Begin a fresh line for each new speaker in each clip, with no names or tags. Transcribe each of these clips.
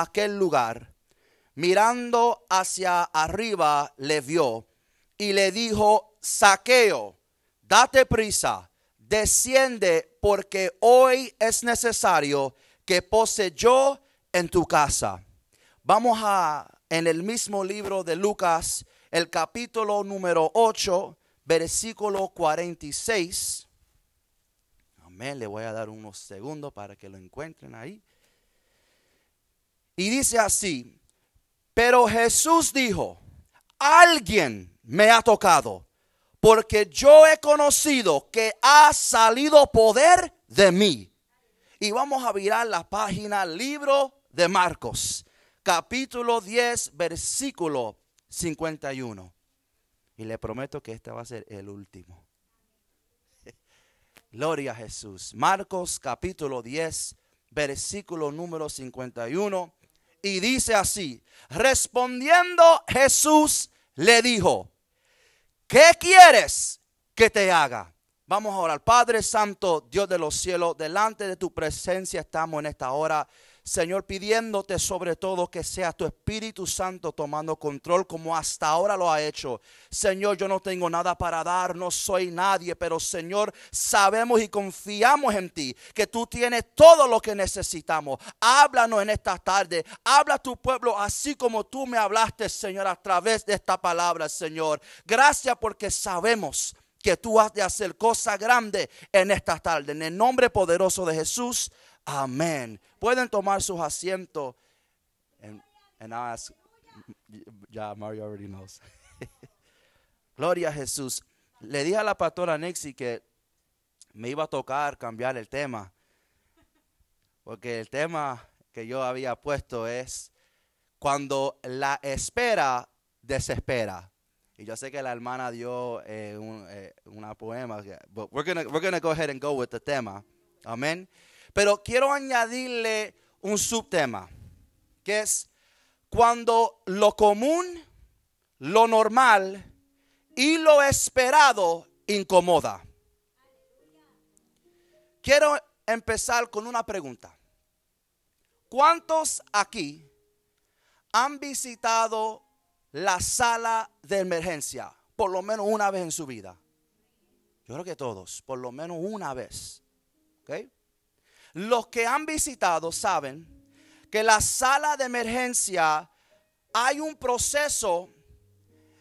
aquel lugar, mirando hacia arriba, le vio y le dijo, saqueo, date prisa, desciende, porque hoy es necesario que pose yo en tu casa. Vamos a, en el mismo libro de Lucas, el capítulo número 8, versículo 46. Amén, le voy a dar unos segundos para que lo encuentren ahí. Y dice así, pero Jesús dijo, alguien me ha tocado, porque yo he conocido que ha salido poder de mí. Y vamos a virar la página libro de Marcos, capítulo 10, versículo 51. Y le prometo que este va a ser el último. Gloria a Jesús. Marcos capítulo 10, versículo número 51. Y dice así, respondiendo Jesús le dijo, ¿qué quieres que te haga? Vamos a orar. Padre Santo, Dios de los cielos, delante de tu presencia estamos en esta hora. Señor, pidiéndote sobre todo que sea tu Espíritu Santo tomando control como hasta ahora lo ha hecho. Señor, yo no tengo nada para dar, no soy nadie, pero Señor, sabemos y confiamos en ti, que tú tienes todo lo que necesitamos. Háblanos en esta tarde, habla a tu pueblo así como tú me hablaste, Señor, a través de esta palabra, Señor. Gracias porque sabemos que tú has de hacer cosas grandes en esta tarde. En el nombre poderoso de Jesús. Amén. Pueden tomar sus asientos. And, and I ask, ya Mario already knows. Gloria a Jesús. Le dije a la pastora Nixie que me iba a tocar cambiar el tema. Porque el tema que yo había puesto es cuando la espera desespera. Y yo sé que la hermana dio eh, un, eh, una poema. But we're gonna, we're gonna go ahead and go with the tema. Amén. Pero quiero añadirle un subtema, que es cuando lo común, lo normal y lo esperado incomoda. Quiero empezar con una pregunta. ¿Cuántos aquí han visitado la sala de emergencia por lo menos una vez en su vida? Yo creo que todos, por lo menos una vez. ¿Okay? Los que han visitado saben que la sala de emergencia hay un proceso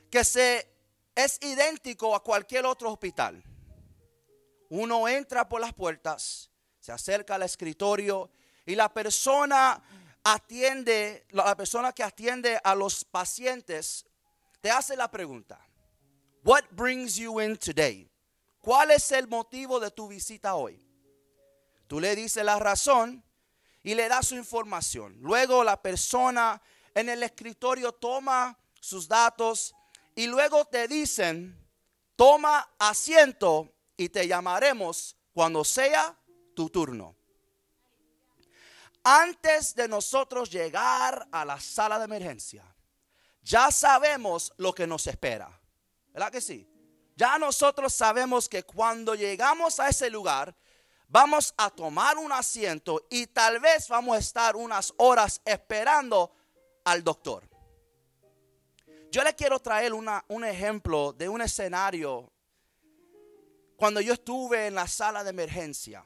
que se es idéntico a cualquier otro hospital. Uno entra por las puertas, se acerca al escritorio y la persona atiende, la persona que atiende a los pacientes te hace la pregunta, What brings you in today? ¿Cuál es el motivo de tu visita hoy? Tú le dices la razón y le das su información. Luego la persona en el escritorio toma sus datos y luego te dicen, toma asiento y te llamaremos cuando sea tu turno. Antes de nosotros llegar a la sala de emergencia, ya sabemos lo que nos espera. ¿Verdad que sí? Ya nosotros sabemos que cuando llegamos a ese lugar, vamos a tomar un asiento y tal vez vamos a estar unas horas esperando al doctor. Yo le quiero traer un ejemplo de un escenario cuando yo estuve en la sala de emergencia.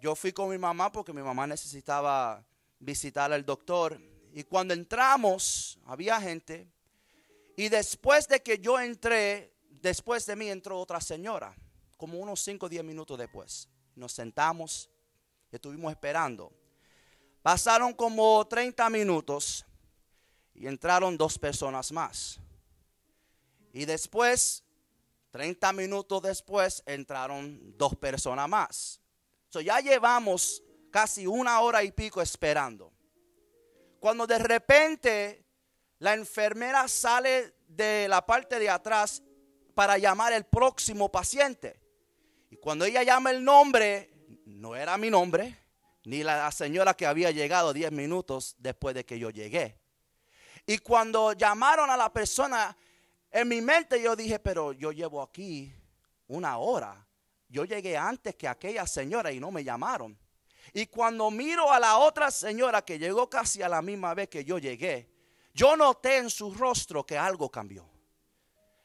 Yo fui con mi mamá porque mi mamá necesitaba visitar al doctor. Y cuando entramos, había gente. Y después de que yo entré, después de mí entró otra señora, como unos 5 o 10 minutos después. Nos sentamos y estuvimos esperando. Pasaron como 30 minutos y entraron dos personas más. Y después, 30 minutos después, entraron dos personas más ya llevamos casi una hora y pico esperando. Cuando de repente la enfermera sale de la parte de atrás para llamar el próximo paciente. Y cuando ella llama el nombre, no era mi nombre, ni la señora que había llegado 10 minutos después de que yo llegué. Y cuando llamaron a la persona, en mi mente yo dije, pero yo llevo aquí una hora yo llegué antes que aquella señora y no me llamaron. Y cuando miro a la otra señora que llegó casi a la misma vez que yo llegué, yo noté en su rostro que algo cambió.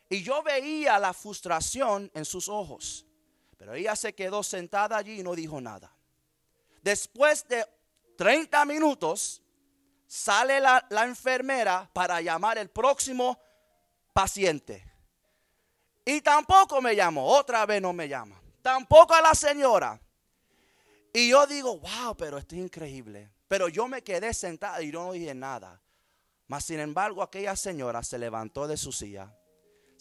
Y yo veía la frustración en sus ojos. Pero ella se quedó sentada allí y no dijo nada. Después de 30 minutos, sale la, enfermera para llamar el próximo paciente. Y tampoco me llamó, otra vez no me llama. Tampoco a la señora. Y yo digo, wow, pero esto es increíble. Pero yo me quedé sentada y no dije nada. Mas sin embargo, aquella señora se levantó de su silla,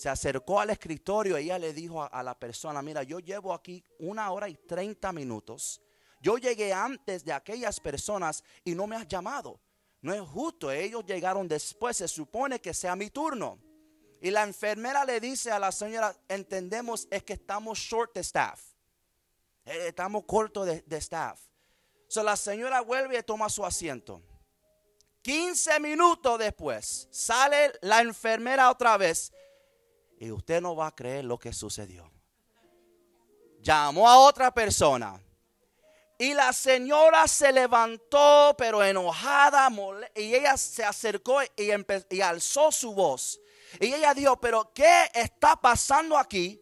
se acercó al escritorio y ella le dijo a, la persona, mira, yo llevo aquí una hora y treinta minutos. Yo llegué antes de aquellas personas y no me has llamado. No es justo, ellos llegaron después, se supone que sea mi turno. Y la enfermera le dice a la señora, entendemos es que estamos short de staff. Eh, estamos cortos de, staff. So la señora vuelve y toma su asiento. 15 minutos después sale la enfermera otra vez y usted no va a creer lo que sucedió. Llamó a otra persona y la señora se levantó, pero enojada, y ella se acercó y, y, alzó su voz. Y ella dijo, pero ¿qué está pasando aquí?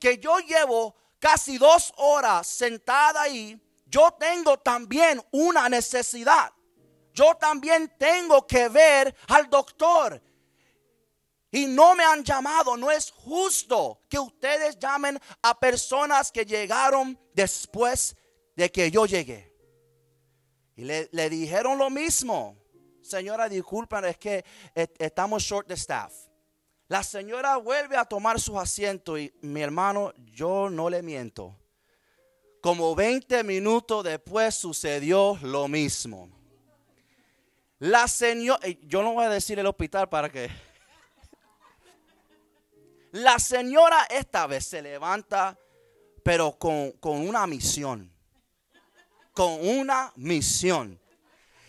Que yo llevo casi dos horas sentada ahí. Yo tengo también una necesidad. Yo también tengo que ver al doctor. Y no me han llamado. No es justo que ustedes llamen a personas que llegaron después de que yo llegué. Y le, dijeron lo mismo. Señora, disculpen, es que estamos short de staff. La señora vuelve a tomar su asiento y mi hermano, yo no le miento. Como 20 minutos después sucedió lo mismo. La señora, yo no voy a decir el hospital para que... La señora esta vez se levanta, pero con, con una misión con una misión.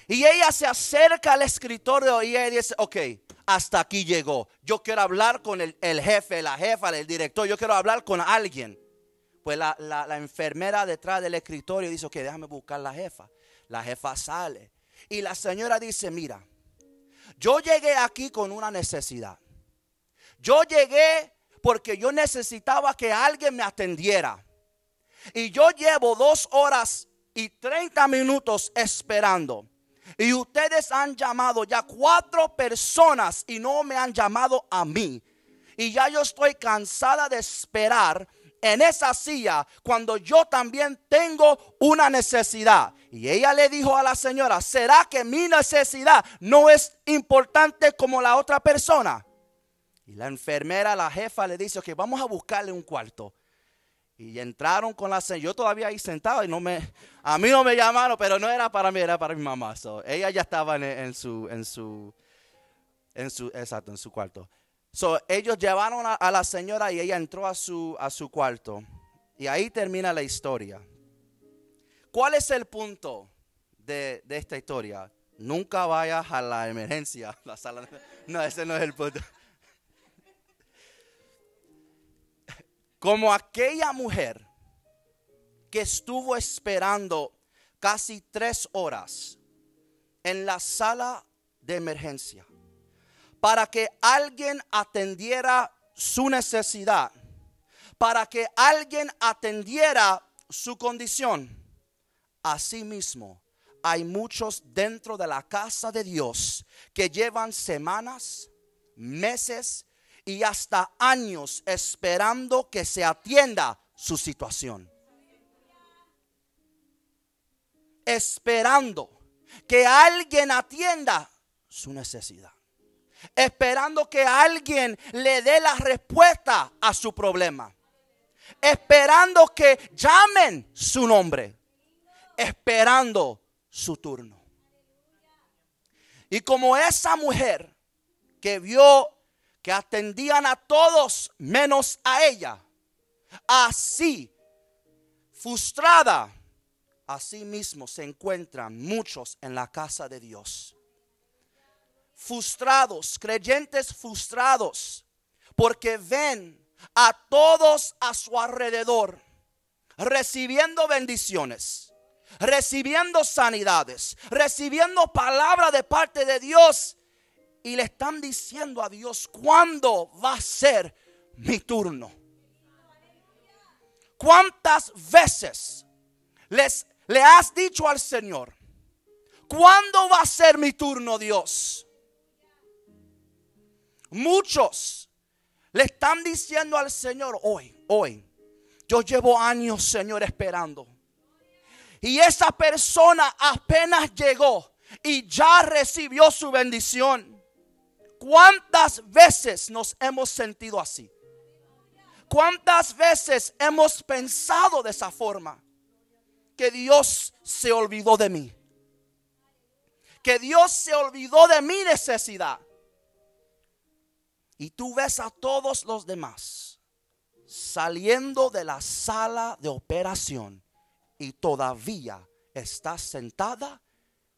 Y ella se acerca al escritorio y ella dice, ok, hasta aquí llegó. Yo quiero hablar con el, jefe, la jefa, el director, yo quiero hablar con alguien. Pues la, la, enfermera detrás del escritorio dice, ok, déjame buscar la jefa. La jefa sale. Y la señora dice, mira, yo llegué aquí con una necesidad. Yo llegué porque yo necesitaba que alguien me atendiera. Y yo llevo dos horas y 30 minutos esperando. Y ustedes han llamado ya cuatro personas y no me han llamado a mí. Y ya yo estoy cansada de esperar en esa silla cuando yo también tengo una necesidad. Y ella le dijo a la señora, ¿será que mi necesidad no es importante como la otra persona? Y la enfermera, la jefa, le dice que vamos a buscarle un cuarto. Y entraron con la señora. Yo todavía ahí sentado y no me. A mí no me llamaron, pero no era para mí, era para mi mamá. ella ya estaba en, su. En su en su, exacto, en su cuarto. So, ellos llevaron a, la señora y ella entró a su, a su cuarto. Y ahí termina la historia. ¿Cuál es el punto de, de esta historia? Nunca vayas a la emergencia. La sala, no, ese no es el punto. Como aquella mujer que estuvo esperando casi tres horas en la sala de emergencia para que alguien atendiera su necesidad, para que alguien atendiera su condición. Asimismo, hay muchos dentro de la casa de Dios que llevan semanas, meses y hasta años esperando que se atienda su situación. Esperando que alguien atienda su necesidad. Esperando que alguien le dé la respuesta a su problema. Esperando que llamen su nombre. Esperando su turno. Y como esa mujer que vio que atendían a todos menos a ella. Así, frustrada, así mismo se encuentran muchos en la casa de Dios. Frustrados, creyentes frustrados, porque ven a todos a su alrededor recibiendo bendiciones, recibiendo sanidades, recibiendo palabra de parte de Dios. Y le están diciendo a Dios, ¿cuándo va a ser mi turno? ¿Cuántas veces les, le has dicho al Señor, ¿cuándo va a ser mi turno, Dios? Muchos le están diciendo al Señor hoy, hoy, yo llevo años, Señor, esperando. Y esa persona apenas llegó y ya recibió su bendición. ¿Cuántas veces nos hemos sentido así? ¿Cuántas veces hemos pensado de esa forma? Que Dios se olvidó de mí. Que Dios se olvidó de mi necesidad. Y tú ves a todos los demás saliendo de la sala de operación y todavía estás sentada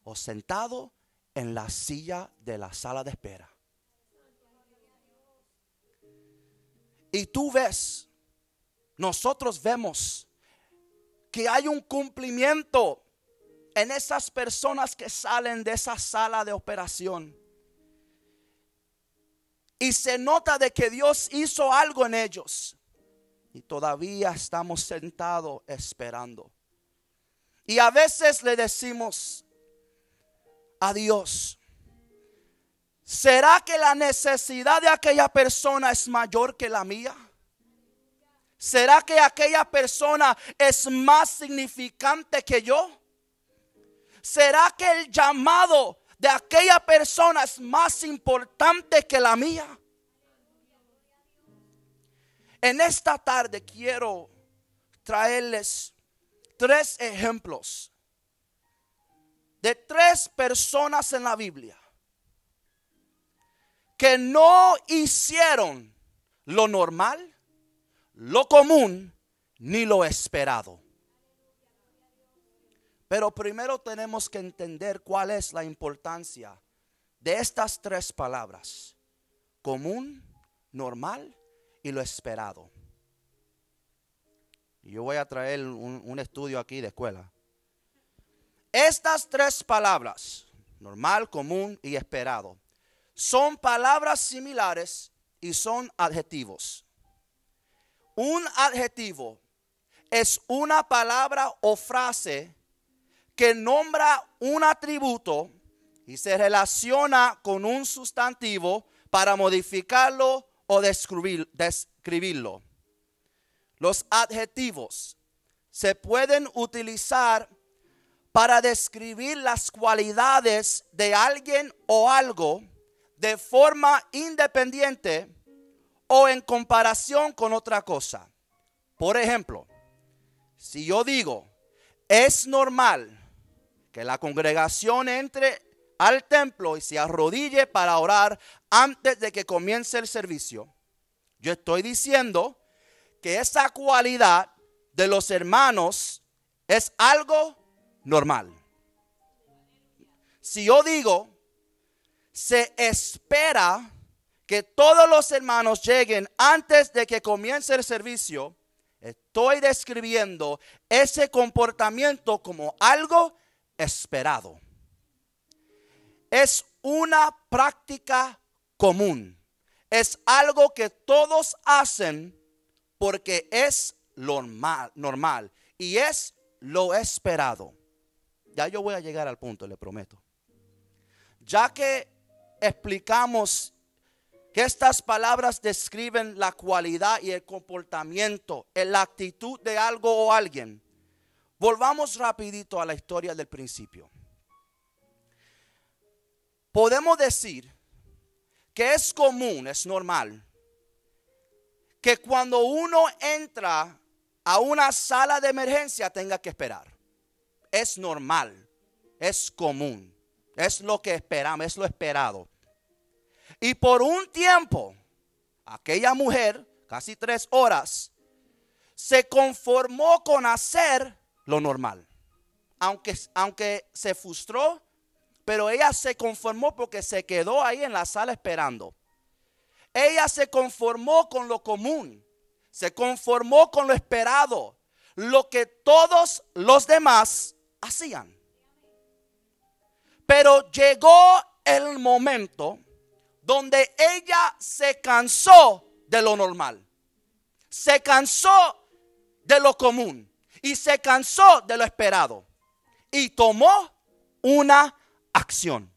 o sentado en la silla de la sala de espera. Y tú ves, nosotros vemos que hay un cumplimiento en esas personas que salen de esa sala de operación. Y se nota de que Dios hizo algo en ellos. Y todavía estamos sentados esperando. Y a veces le decimos a Dios, ¿será que la necesidad de aquella persona es mayor que la mía? ¿Será que aquella persona es más significante que yo? ¿Será que el llamado de aquella persona es más importante que la mía. En esta tarde quiero traerles tres ejemplos de tres personas en la Biblia que no hicieron lo normal, lo común, ni lo esperado. Pero primero tenemos que entender cuál es la importancia de estas tres palabras. Común, normal y lo esperado. Yo voy a traer un, estudio aquí de escuela. Estas tres palabras, normal, común y esperado, son palabras similares y son adjetivos. Un adjetivo es una palabra o frase que nombra un atributo y se relaciona con un sustantivo para modificarlo o describirlo. Los adjetivos se pueden utilizar para describir las cualidades de alguien o algo de forma independiente o en comparación con otra cosa. Por ejemplo, si yo digo, es normal que la congregación entre al templo y se arrodille para orar antes de que comience el servicio. Yo estoy diciendo que esa cualidad de los hermanos es algo normal. Si yo digo, se espera que todos los hermanos lleguen antes de que comience el servicio, estoy describiendo ese comportamiento como algo esperado. Es una práctica común. Es algo que todos hacen porque es normal, normal y es lo esperado. Ya yo voy a llegar al punto, le prometo. Ya que explicamos que estas palabras describen la cualidad y el comportamiento, la actitud de algo o alguien. Volvamos rapidito a la historia del principio. Podemos decir que es común, es normal, que cuando uno entra a una sala de emergencia tenga que esperar. Es normal, es común, es lo que esperamos, es lo esperado. Y por un tiempo, aquella mujer, casi tres horas, se conformó con hacer lo normal. Aunque, aunque se frustró, pero ella se conformó porque se quedó ahí en la sala esperando. Ella se conformó con lo común, se conformó con lo esperado, lo que todos los demás hacían. Pero llegó el momento donde ella se cansó de lo normal. Se cansó de lo común y se cansó de lo esperado y tomó una acción.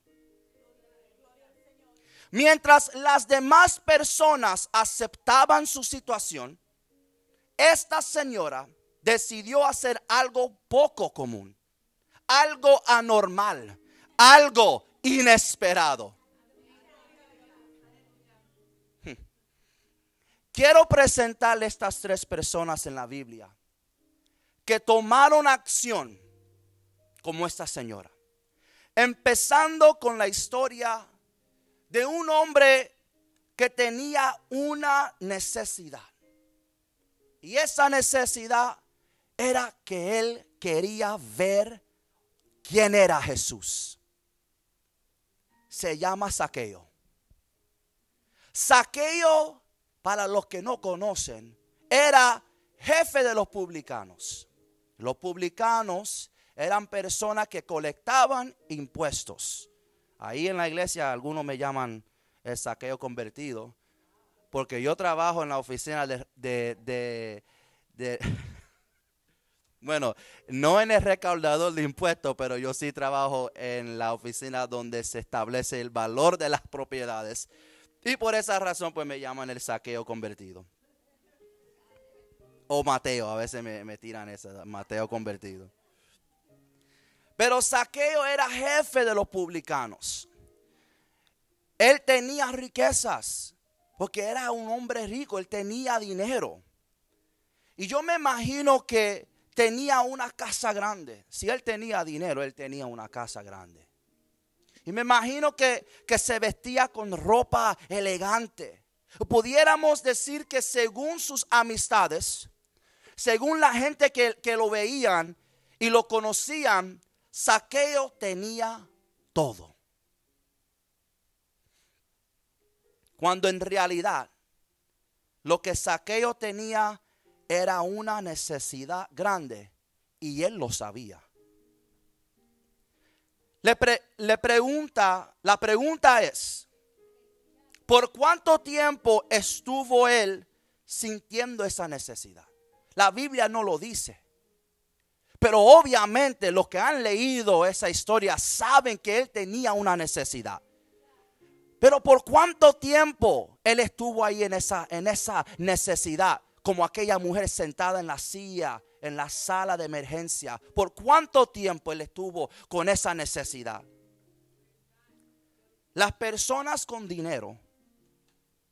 Mientras las demás personas aceptaban su situación, esta señora decidió hacer algo poco común, algo anormal, algo inesperado. Quiero presentarle estas tres personas en la Biblia que tomaron acción como esta señora. Empezando con la historia de un hombre que tenía una necesidad. Y esa necesidad era que él quería ver quién era Jesús. Se llama Saqueo. Saqueo, para los que no conocen, era jefe de los publicanos. Los publicanos eran personas que colectaban impuestos. Ahí en la iglesia algunos me llaman el saqueo convertido, porque yo trabajo en la oficina de, de, bueno, no en el recaudador de impuestos, pero yo sí trabajo en la oficina donde se establece el valor de las propiedades. Y por esa razón pues me llaman el saqueo convertido. O Mateo, a veces me, tiran esa, Mateo convertido. Pero Saqueo era jefe de los publicanos. Él tenía riquezas, porque era un hombre rico, él tenía dinero. Y yo me imagino que tenía una casa grande. Si él tenía dinero, él tenía una casa grande. Y me imagino que, se vestía con ropa elegante. Pudiéramos decir que según sus amistades, según la gente que, que lo veían y lo conocían, Saqueo tenía todo. Cuando en realidad lo que Saqueo tenía era una necesidad grande y él lo sabía. Le, le, pregunta, la pregunta es, ¿por cuánto tiempo estuvo él sintiendo esa necesidad? La Biblia no lo dice. Pero obviamente los que han leído esa historia saben que él tenía una necesidad. Pero por cuánto tiempo él estuvo ahí en esa, en esa necesidad, como aquella mujer sentada en la silla, en la sala de emergencia. ¿Por cuánto tiempo él estuvo con esa necesidad? Las personas con dinero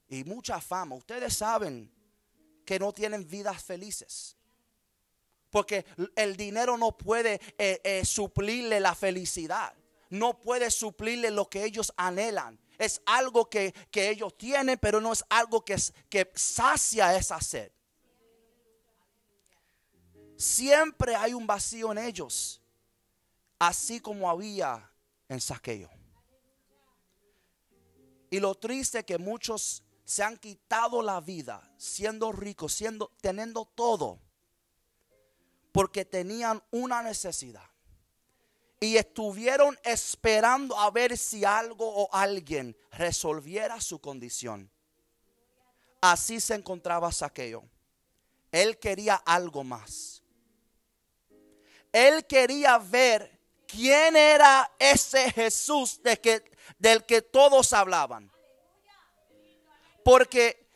y mucha fama, ustedes saben que no tienen vidas felices. Porque el dinero no puede eh, eh, suplirle la felicidad. No puede suplirle lo que ellos anhelan. Es algo que, ellos tienen, pero no es algo que, que sacia esa sed. Siempre hay un vacío en ellos. Así como había en saqueo. Y lo triste que muchos se han quitado la vida siendo ricos, siendo, teniendo todo porque tenían una necesidad. Y estuvieron esperando a ver si algo o alguien resolviera su condición. Así se encontraba Saqueo. Él quería algo más. Él quería ver quién era ese Jesús del que todos hablaban. Porque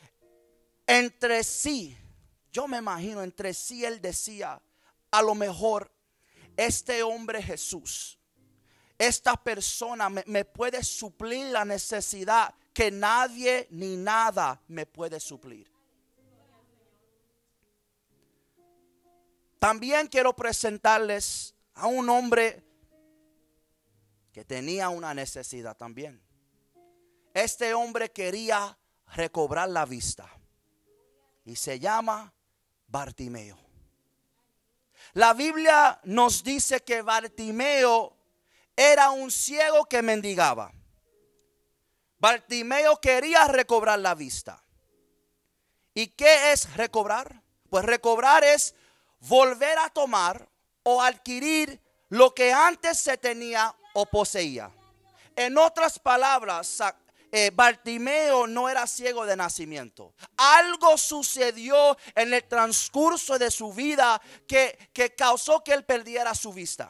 entre sí, yo me imagino, entre sí él decía, a lo mejor este hombre Jesús, esta persona me, puede suplir la necesidad que nadie ni nada me puede suplir. También quiero presentarles a un hombre que tenía una necesidad también. Este hombre quería recobrar la vista y se llama Bartimeo. La Biblia nos dice que Bartimeo era un ciego que mendigaba. Bartimeo quería recobrar la vista. ¿Y qué es recobrar? Pues recobrar es volver a tomar o adquirir lo que antes se tenía o poseía. En otras palabras, eh, Bartimeo no era ciego de nacimiento. Algo sucedió en el transcurso de su vida que, que causó que él perdiera su vista.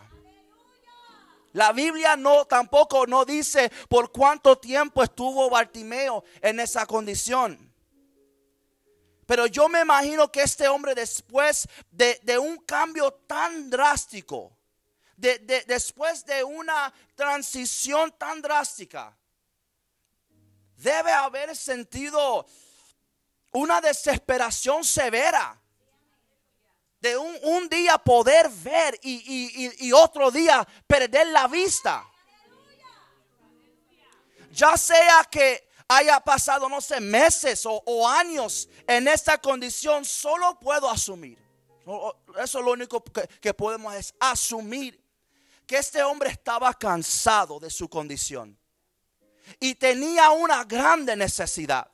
La Biblia no tampoco no dice por cuánto tiempo estuvo Bartimeo en esa condición. Pero yo me imagino que este hombre después de, un cambio tan drástico, de, de, después de una transición tan drástica, debe haber sentido una desesperación severa. De un, día poder ver y, otro día perder la vista. Ya sea que haya pasado, no sé, meses o, años en esta condición, solo puedo asumir. Eso es lo único que, que podemos es asumir que este hombre estaba cansado de su condición y tenía una grande necesidad.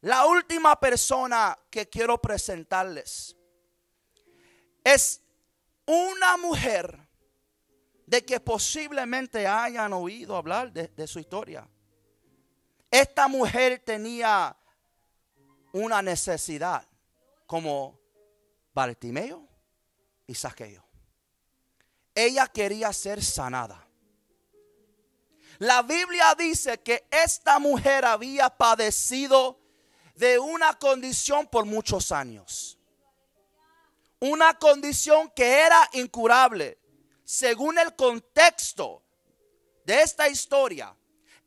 La última persona que quiero presentarles es una mujer de que posiblemente hayan oído hablar de, su historia. Esta mujer tenía una necesidad como Bartimeo y Saqueo. Ella quería ser sanada. La Biblia dice que esta mujer había padecido de una condición por muchos años. Una condición que era incurable. Según el contexto de esta historia,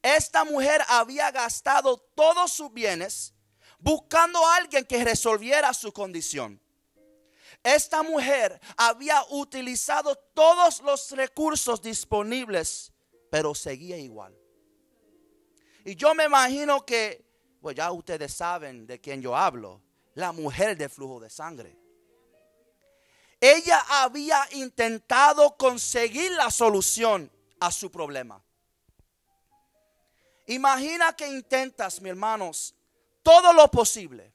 esta mujer había gastado todos sus bienes buscando a alguien que resolviera su condición. Esta mujer había utilizado todos los recursos disponibles pero seguía igual. Y yo me imagino que, pues ya ustedes saben de quién yo hablo, la mujer de flujo de sangre. Ella había intentado conseguir la solución a su problema. Imagina que intentas, mi hermanos, todo lo posible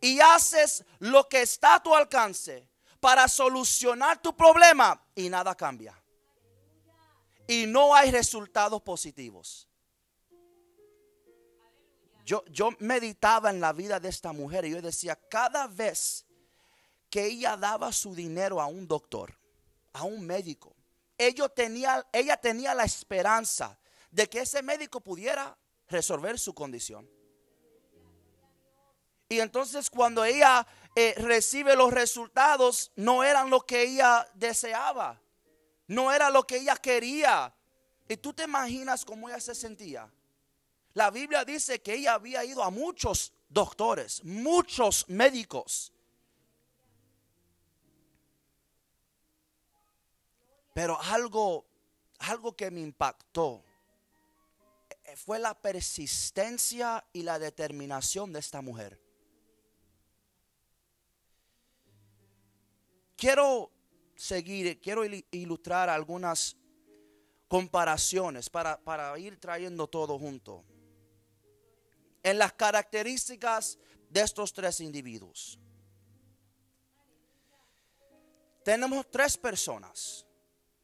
y haces lo que está a tu alcance para solucionar tu problema y nada cambia y no hay resultados positivos. Yo, yo meditaba en la vida de esta mujer y yo decía, cada vez que ella daba su dinero a un doctor, a un médico, ella tenía, ella tenía la esperanza de que ese médico pudiera resolver su condición. Y entonces cuando ella eh, recibe los resultados, no eran lo que ella deseaba. No era lo que ella quería. Y tú te imaginas cómo ella se sentía. La Biblia dice que ella había ido a muchos doctores, muchos médicos. Pero algo, algo que me impactó fue la persistencia y la determinación de esta mujer. Quiero seguir, quiero ilustrar algunas comparaciones para, para ir trayendo todo junto. En las características de estos tres individuos. Tenemos tres personas.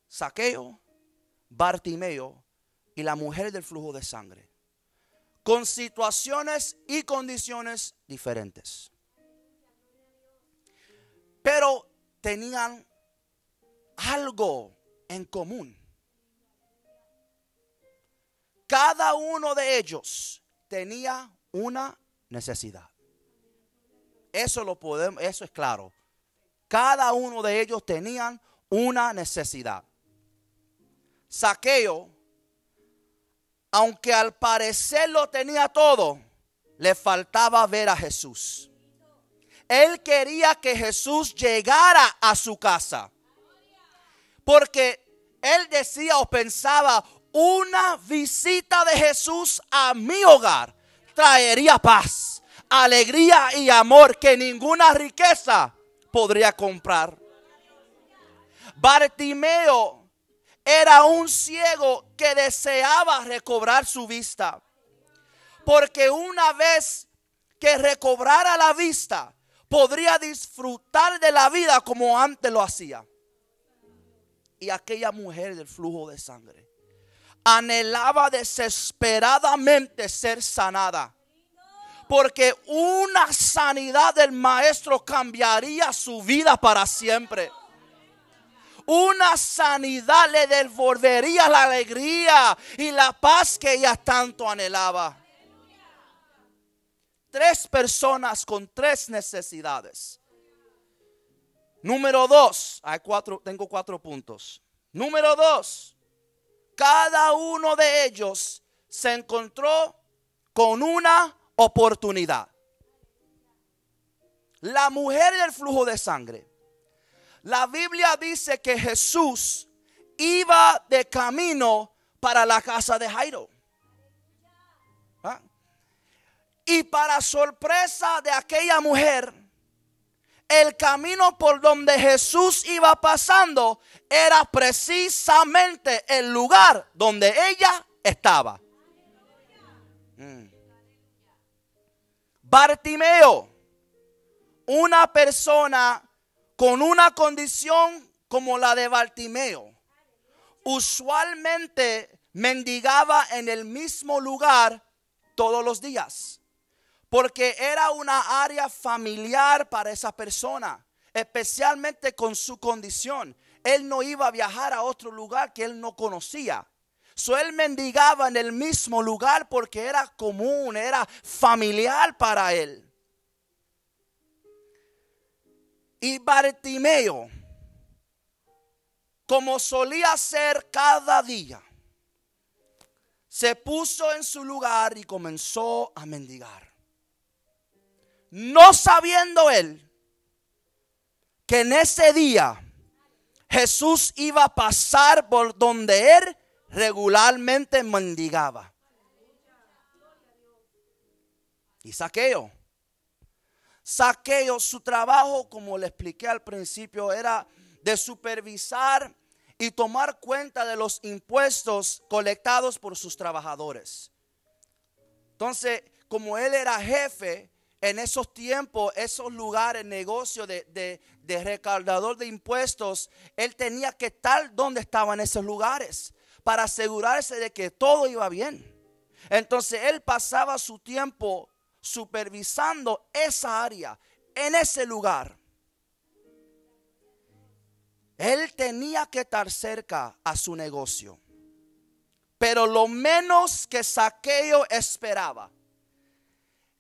Saqueo, Bartimeo y la mujer del flujo de sangre. Con situaciones y condiciones diferentes. Pero tenían algo en común. Cada uno de ellos tenía una necesidad. Eso lo podemos, eso es claro. Cada uno de ellos tenían una necesidad. Saqueo, aunque al parecer lo tenía todo, le faltaba ver a Jesús. Él quería que Jesús llegara a su casa. Porque él decía o pensaba, una visita de Jesús a mi hogar traería paz, alegría y amor que ninguna riqueza podría comprar. Bartimeo era un ciego que deseaba recobrar su vista. Porque una vez que recobrara la vista, podría disfrutar de la vida como antes lo hacía. y aquella mujer del flujo de sangre anhelaba desesperadamente ser sanada. Porque una sanidad del maestro cambiaría su vida para siempre. Una sanidad le devolvería la alegría y la paz que ella tanto anhelaba. Tres personas con tres necesidades. Número dos, hay cuatro, tengo cuatro puntos. Número dos, cada uno de ellos se encontró con una oportunidad. La mujer del flujo de sangre. La Biblia dice que Jesús iba de camino para la casa de Jairo. ¿Ah? Y para sorpresa de aquella mujer, el camino por donde Jesús iba pasando era precisamente el lugar donde ella estaba. Mm. Bartimeo, una persona con una condición como la de Bartimeo, usualmente mendigaba en el mismo lugar todos los días porque era una área familiar para esa persona, especialmente con su condición. Él no iba a viajar a otro lugar que él no conocía. So, él mendigaba en el mismo lugar porque era común, era familiar para él. Y Bartimeo, como solía hacer cada día, se puso en su lugar y comenzó a mendigar no sabiendo él que en ese día Jesús iba a pasar por donde él regularmente mendigaba. Y saqueo. Saqueo, su trabajo, como le expliqué al principio, era de supervisar y tomar cuenta de los impuestos colectados por sus trabajadores. Entonces, como él era jefe, en esos tiempos, esos lugares, negocio de, de, de, recaudador de impuestos, él tenía que estar donde estaban esos lugares para asegurarse de que todo iba bien. Entonces él pasaba su tiempo supervisando esa área, en ese lugar. Él tenía que estar cerca a su negocio. Pero lo menos que Saqueo esperaba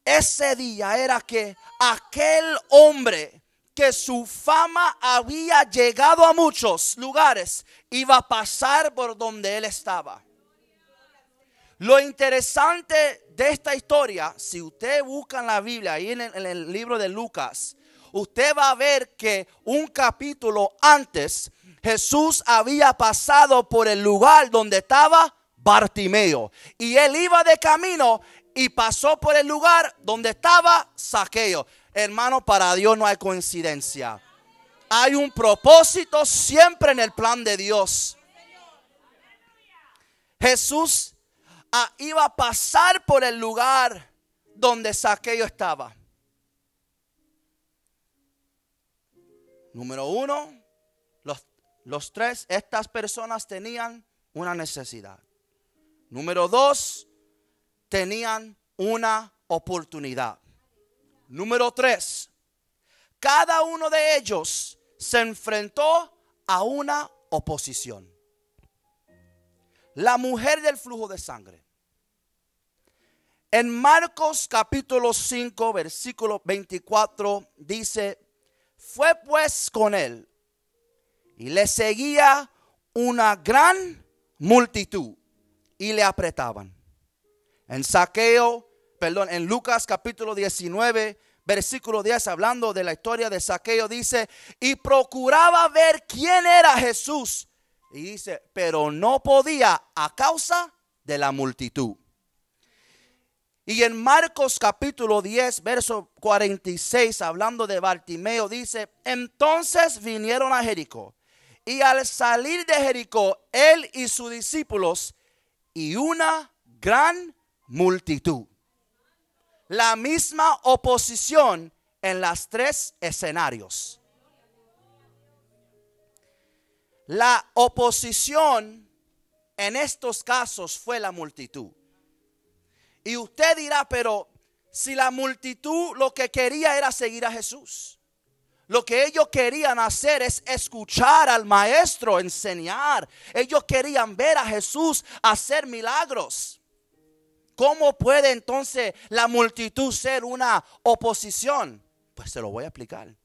ese día era que aquel hombre que su fama había llegado a muchos lugares iba a pasar por donde él estaba. Lo interesante de esta historia, si usted busca en la Biblia, ahí en el, en el libro de Lucas, usted va a ver que un capítulo antes Jesús había pasado por el lugar donde estaba Bartimeo. Y él iba de camino y pasó por el lugar donde estaba Saqueo. Hermano, para Dios no hay coincidencia. Hay un propósito siempre en el plan de Dios. Jesús ah, iba a pasar por el lugar donde Saqueo estaba. Número uno, los, los tres, estas personas tenían una necesidad. Número dos, tenían una oportunidad. Número tres, cada uno de ellos se enfrentó a una oposición. La mujer del flujo de sangre. En Marcos capítulo 5, versículo 24 dice, fue pues con él y le seguía una gran multitud y le apretaban. En Saqueo, perdón, en Lucas capítulo 19, versículo 10, hablando de la historia de Saqueo, dice, y procuraba ver quién era Jesús. Y dice, pero no podía a causa de la multitud. Y en Marcos capítulo 10, verso 46, hablando de Bartimeo, dice, entonces vinieron a Jericó. Y al salir de Jericó, él y sus discípulos y una gran multitud. La misma oposición en las tres escenarios. La oposición en estos casos fue la multitud. Y usted dirá, pero si la multitud lo que quería era seguir a Jesús. Lo que ellos querían hacer es escuchar al maestro enseñar. Ellos querían ver a Jesús hacer milagros. ¿Cómo puede entonces la multitud ser una oposición? Pues se lo voy a explicar.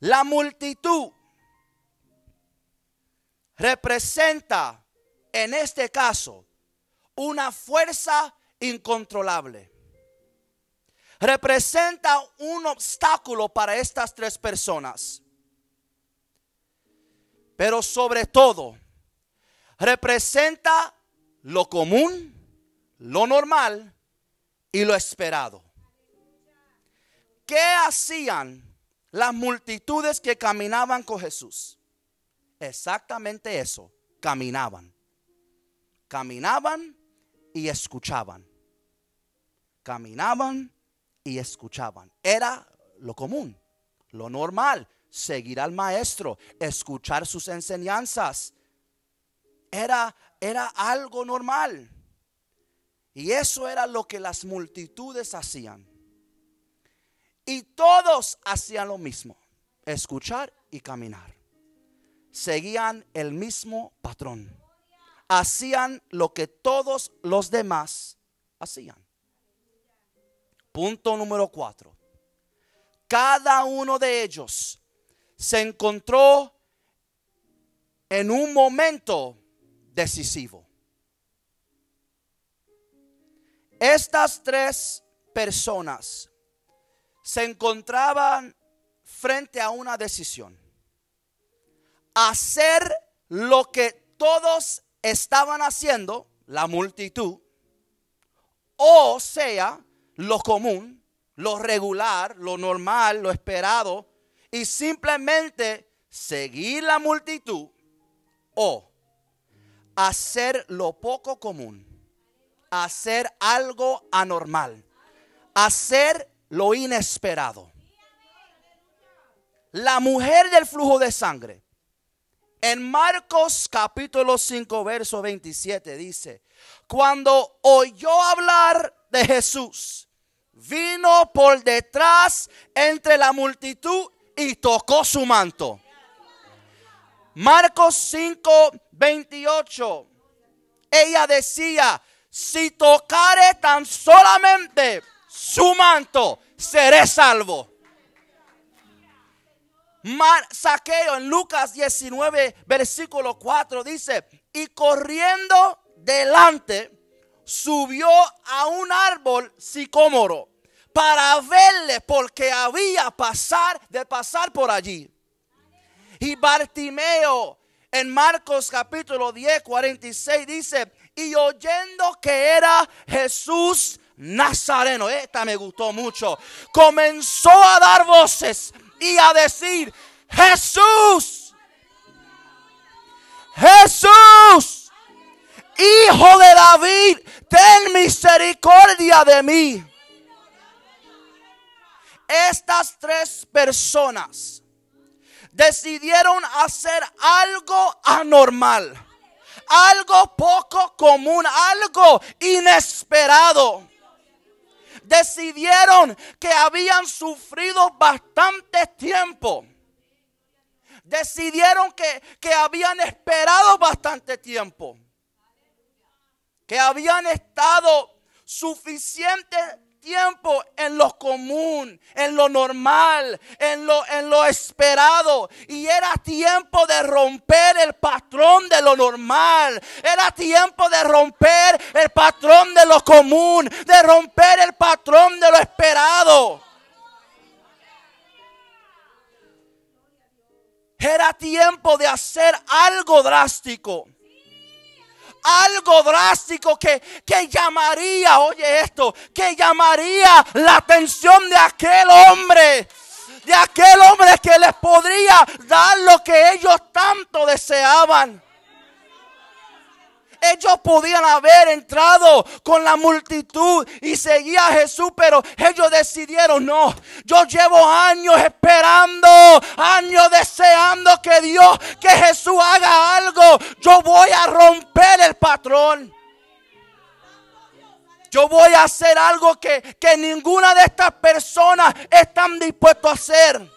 La multitud representa en este caso una fuerza incontrolable. Representa un obstáculo para estas tres personas. Pero sobre todo, representa lo común, lo normal y lo esperado. ¿Qué hacían las multitudes que caminaban con Jesús? Exactamente eso, caminaban. Caminaban y escuchaban. Caminaban y escuchaban. Era lo común, lo normal, seguir al maestro, escuchar sus enseñanzas. Era, era algo normal. Y eso era lo que las multitudes hacían. Y todos hacían lo mismo, escuchar y caminar. Seguían el mismo patrón. Hacían lo que todos los demás hacían. Punto número cuatro. Cada uno de ellos se encontró en un momento decisivo. Estas tres personas se encontraban frente a una decisión. Hacer lo que todos estaban haciendo, la multitud, o sea, lo común, lo regular, lo normal, lo esperado, y simplemente seguir la multitud o hacer lo poco común, hacer algo anormal, hacer lo inesperado. La mujer del flujo de sangre. En Marcos capítulo 5, verso 27 dice, cuando oyó hablar de Jesús, vino por detrás entre la multitud y tocó su manto. Marcos 5, 28. Ella decía, si tocare tan solamente su manto, seré salvo. Saqueo en Lucas 19, versículo 4 dice, y corriendo delante, subió a un árbol sicómoro para verle porque había pasar de pasar por allí. Y Bartimeo en Marcos capítulo 10, 46 dice, y oyendo que era Jesús Nazareno, esta me gustó mucho, comenzó a dar voces y a decir, Jesús, Jesús, Hijo de David, ten misericordia de mí. Estas tres personas decidieron hacer algo anormal, algo poco común, algo inesperado decidieron que habían sufrido bastante tiempo. Decidieron que, que habían esperado bastante tiempo. Que habían estado suficiente tiempo en lo común, en lo normal, en lo, en lo esperado. Y era tiempo de romper el patrón de lo normal. Era tiempo de romper el patrón de lo común, de romper el patrón de lo esperado. Era tiempo de hacer algo drástico algo drástico que, que llamaría, oye esto, que llamaría la atención de aquel hombre de aquel hombre que les podría dar lo que ellos tanto deseaban. Ellos podían haber entrado con la multitud y seguía a Jesús, pero ellos decidieron, no, yo llevo años esperando, años deseando que Dios, que Jesús haga algo. Yo voy a romper el patrón. Yo voy a hacer algo que, que ninguna de estas personas están dispuestos a hacer.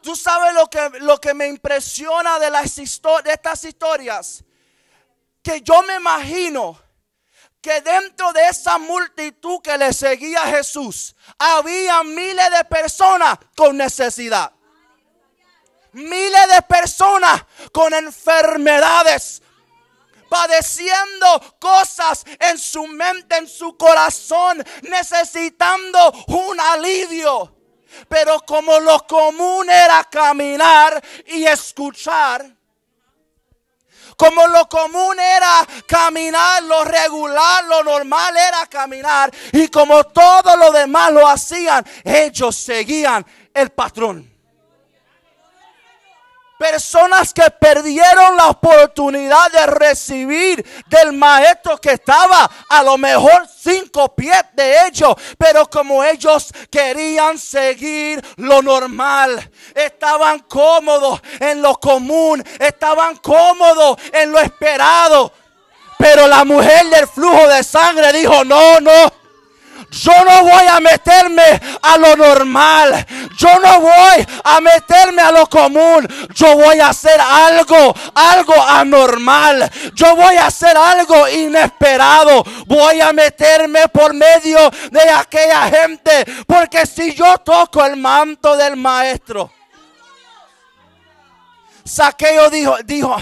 Tú sabes lo que, lo que me impresiona de, las de estas historias. Que yo me imagino que dentro de esa multitud que le seguía a Jesús, había miles de personas con necesidad. Miles de personas con enfermedades, padeciendo cosas en su mente, en su corazón, necesitando un alivio. Pero como lo común era caminar y escuchar, como lo común era caminar, lo regular, lo normal era caminar, y como todo lo demás lo hacían, ellos seguían el patrón. Personas que perdieron la oportunidad de recibir del maestro que estaba a lo mejor cinco pies de ellos. Pero como ellos querían seguir lo normal, estaban cómodos en lo común, estaban cómodos en lo esperado. Pero la mujer del flujo de sangre dijo, no, no. Yo no voy a meterme a lo normal. Yo no voy a meterme a lo común. Yo voy a hacer algo, algo anormal. Yo voy a hacer algo inesperado. Voy a meterme por medio de aquella gente. Porque si yo toco el manto del maestro. Saqueo dijo, dijo,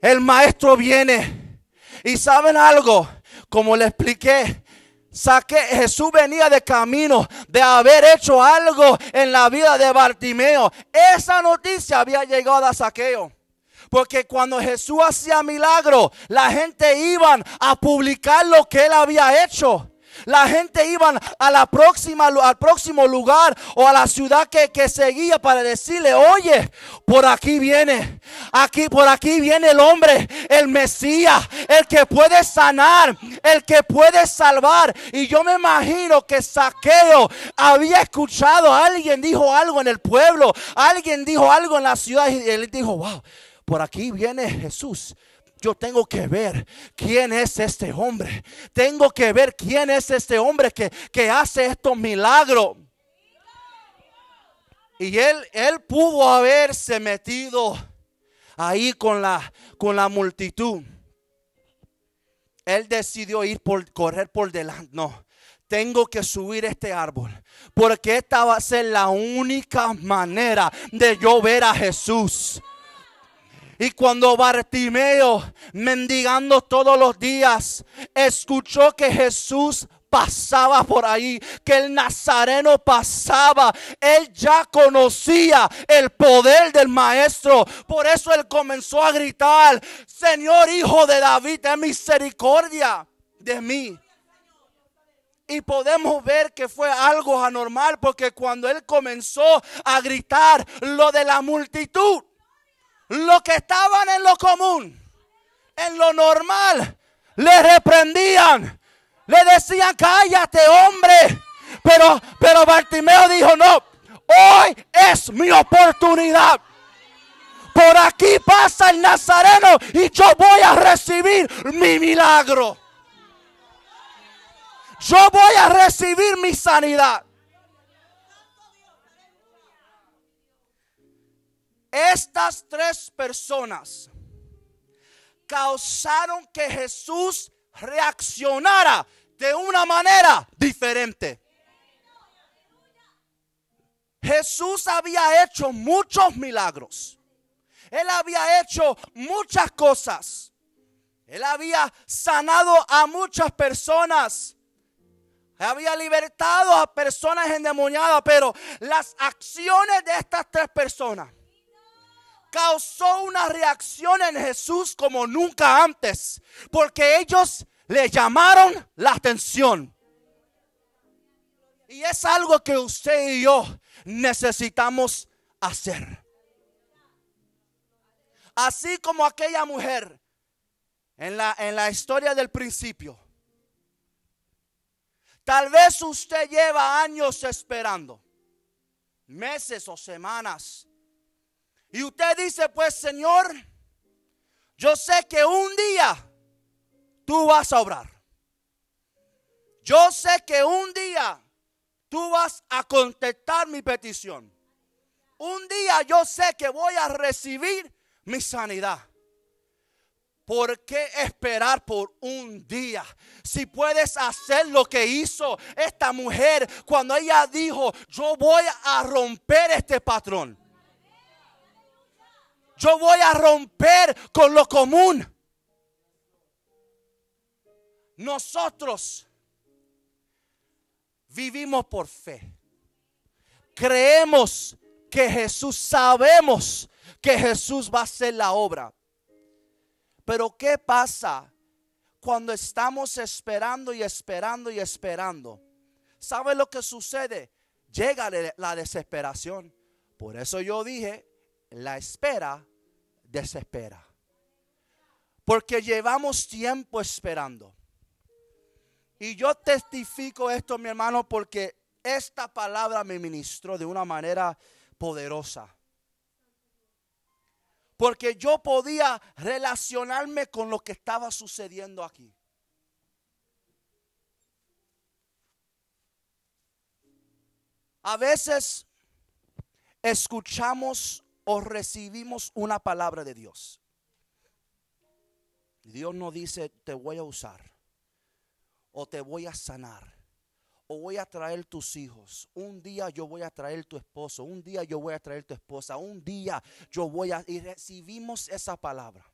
el maestro viene. Y saben algo, como le expliqué, Saque, Jesús venía de camino de haber hecho algo en la vida de Bartimeo. Esa noticia había llegado a Saqueo. Porque cuando Jesús hacía milagro, la gente iba a publicar lo que él había hecho. La gente iba a la próxima, al próximo lugar o a la ciudad que, que, seguía para decirle, oye, por aquí viene, aquí, por aquí viene el hombre, el Mesías, el que puede sanar, el que puede salvar. Y yo me imagino que Saqueo había escuchado, alguien dijo algo en el pueblo, alguien dijo algo en la ciudad y él dijo, wow, por aquí viene Jesús. Yo tengo que ver quién es este hombre. Tengo que ver quién es este hombre que, que hace estos milagros. Y él, él pudo haberse metido ahí con la, con la multitud. Él decidió ir por correr por delante. No, tengo que subir este árbol. Porque esta va a ser la única manera de yo ver a Jesús. Y cuando Bartimeo, mendigando todos los días, escuchó que Jesús pasaba por ahí, que el nazareno pasaba, él ya conocía el poder del maestro. Por eso él comenzó a gritar, Señor Hijo de David, ten misericordia de mí. Y podemos ver que fue algo anormal porque cuando él comenzó a gritar lo de la multitud, los que estaban en lo común, en lo normal, le reprendían, le decían, cállate hombre. Pero, pero Bartimeo dijo, no, hoy es mi oportunidad. Por aquí pasa el Nazareno y yo voy a recibir mi milagro. Yo voy a recibir mi sanidad. Estas tres personas causaron que Jesús reaccionara de una manera diferente. Jesús había hecho muchos milagros. Él había hecho muchas cosas. Él había sanado a muchas personas. Había libertado a personas endemoniadas, pero las acciones de estas tres personas causó una reacción en Jesús como nunca antes, porque ellos le llamaron la atención. Y es algo que usted y yo necesitamos hacer. Así como aquella mujer En la, en la historia del principio. Tal vez usted lleva años esperando, meses o semanas. Y usted dice, pues Señor, yo sé que un día tú vas a obrar. Yo sé que un día tú vas a contestar mi petición. Un día yo sé que voy a recibir mi sanidad. ¿Por qué esperar por un día? Si puedes hacer lo que hizo esta mujer cuando ella dijo, yo voy a romper este patrón. Yo voy a romper con lo común. Nosotros vivimos por fe. Creemos que Jesús, sabemos que Jesús va a hacer la obra. Pero ¿qué pasa cuando estamos esperando y esperando y esperando? ¿Sabe lo que sucede? Llega la desesperación. Por eso yo dije, la espera desespera. Porque llevamos tiempo esperando. Y yo testifico esto, mi hermano, porque esta palabra me ministró de una manera poderosa porque yo podía relacionarme con lo que estaba sucediendo aquí. A veces escuchamos o recibimos una palabra de Dios. Dios no dice, te voy a usar o te voy a sanar o voy a traer tus hijos. Un día yo voy a traer tu esposo. Un día yo voy a traer tu esposa. Un día yo voy a... Y recibimos esa palabra.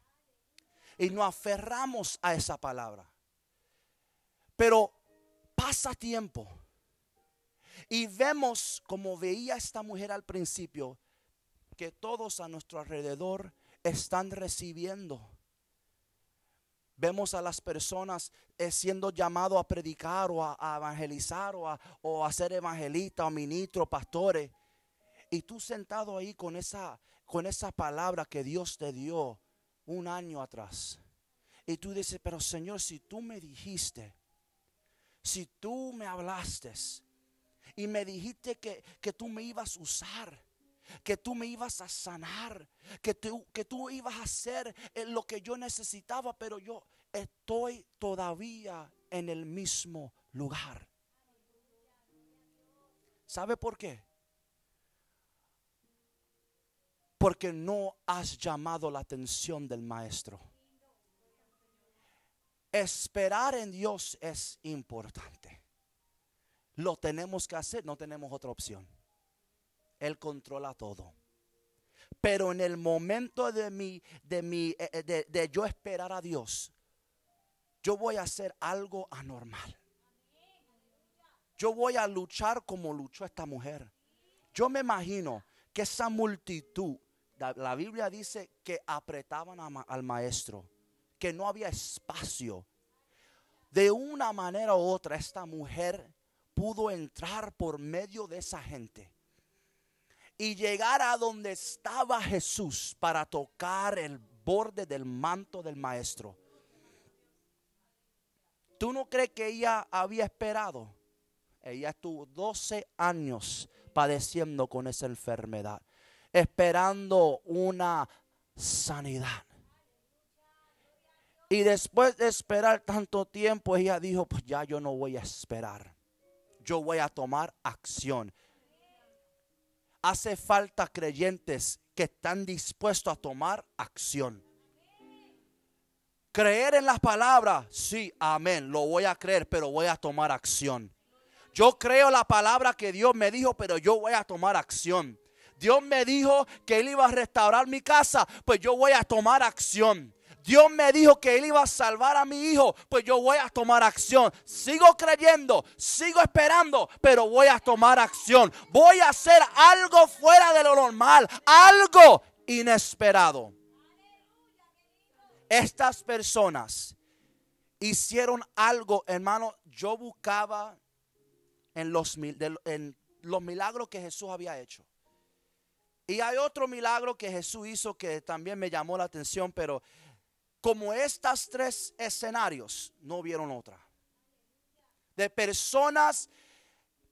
Y nos aferramos a esa palabra. Pero pasa tiempo. Y vemos, como veía esta mujer al principio, que todos a nuestro alrededor están recibiendo Vemos a las personas eh, siendo llamados a predicar o a, evangelizar o a, o ser evangelistas o ministros, pastores. Y tú sentado ahí con esa, con esa palabra que Dios te dio un año atrás. Y tú dices, pero Señor, si tú me dijiste, si tú me hablaste y me dijiste que, que tú me ibas a usar que tú me ibas a sanar, que tú, que tú ibas a hacer eh, lo que yo necesitaba, pero yo estoy todavía en el mismo lugar. ¿Sabe por qué? Porque no has llamado la atención del maestro. Esperar en Dios es importante. Lo tenemos que hacer, no tenemos otra opción. Él controla todo. Pero en el momento de mi, de mi, eh, eh, de, yo esperar a Dios, yo voy a hacer algo anormal. Yo voy a luchar como luchó esta mujer. Yo me imagino que esa multitud, la Biblia dice que apretaban al maestro, que no había espacio. De una manera u otra, esta mujer pudo entrar por medio de esa gente y llegar a donde estaba Jesús para tocar el borde del manto del maestro. ¿Tú no crees que ella había esperado? Ella estuvo 12 años padeciendo con esa enfermedad, esperando una sanidad. Y después de esperar tanto tiempo, ella dijo, pues ya yo no voy a esperar. Yo voy a tomar acción hace falta creyentes que están dispuestos a tomar acción. Creer en las palabras, sí, amén, lo voy a creer, pero voy a tomar acción. Yo creo la palabra que Dios me dijo, pero yo voy a tomar acción. Dios me dijo que Él iba a restaurar mi casa, pues yo voy a tomar acción. Dios me dijo que Él iba a salvar a mi hijo, pues yo voy a tomar acción. Sigo creyendo, sigo esperando, pero voy a tomar acción. Voy a hacer algo fuera de lo normal, algo inesperado. Estas personas hicieron algo, hermano, yo buscaba en los, en los milagros que Jesús había hecho. Y hay otro milagro que Jesús hizo que también me llamó la atención, pero como estas tres escenarios, no vieron otra. De personas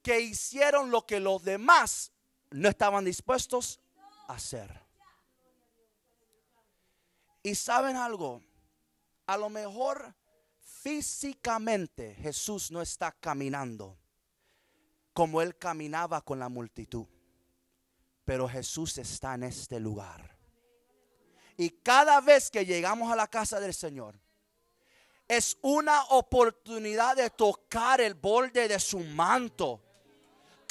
que hicieron lo que los demás no estaban dispuestos a hacer. Y saben algo, a lo mejor físicamente Jesús no está caminando como él caminaba con la multitud, pero Jesús está en este lugar. Y cada vez que llegamos a la casa del Señor, es una oportunidad de tocar el borde de su manto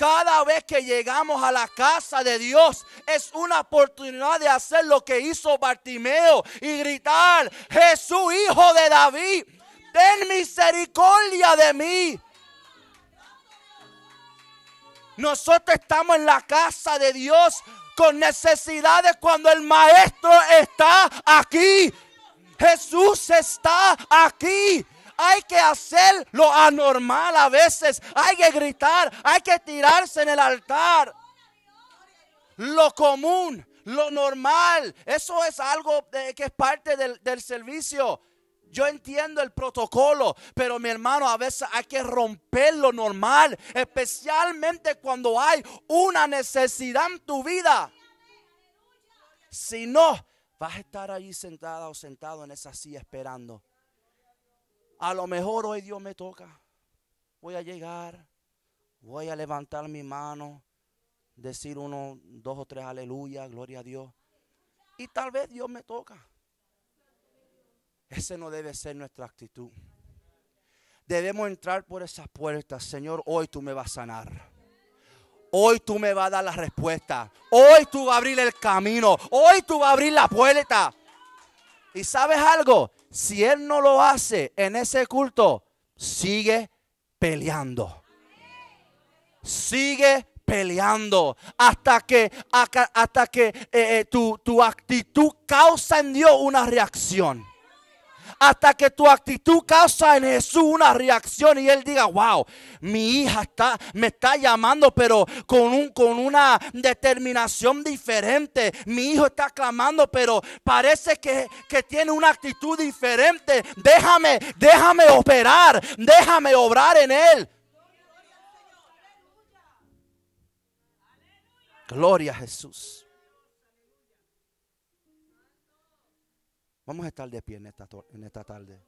cada vez que llegamos a la casa de Dios es una oportunidad de hacer lo que hizo Bartimeo y gritar, Jesús, hijo de David, ten misericordia de mí. Nosotros estamos en la casa de Dios con necesidades cuando el maestro está aquí. Jesús está aquí. Hay que hacer lo anormal a veces. Hay que gritar. Hay que tirarse en el altar. Lo común, lo normal. Eso es algo que es parte del, del servicio. Yo entiendo el protocolo, pero mi hermano, a veces hay que romper lo normal, especialmente cuando hay una necesidad en tu vida. Si no, vas a estar ahí sentada o sentado en esa silla esperando. A lo mejor hoy Dios me toca. Voy a llegar, voy a levantar mi mano, decir uno, dos o tres aleluya, gloria a Dios. Y tal vez Dios me toca. Ese no debe ser nuestra actitud. Debemos entrar por esas puertas. Señor, hoy tú me vas a sanar. Hoy tú me vas a dar la respuesta. Hoy tú vas a abrir el camino. Hoy tú vas a abrir la puerta. Y sabes algo, si Él no lo hace en ese culto, sigue peleando. Sigue peleando hasta que, hasta que eh, eh, tu, tu actitud causa en Dios una reacción hasta que tu actitud causa en Jesús una reacción y él diga, wow, mi hija está, me está llamando, pero con, un, con una determinación diferente. Mi hijo está clamando, pero parece que, que tiene una actitud diferente. Déjame, déjame operar, déjame obrar en él. Gloria a Jesús. Vamos a estar de pie en esta, en esta tarde.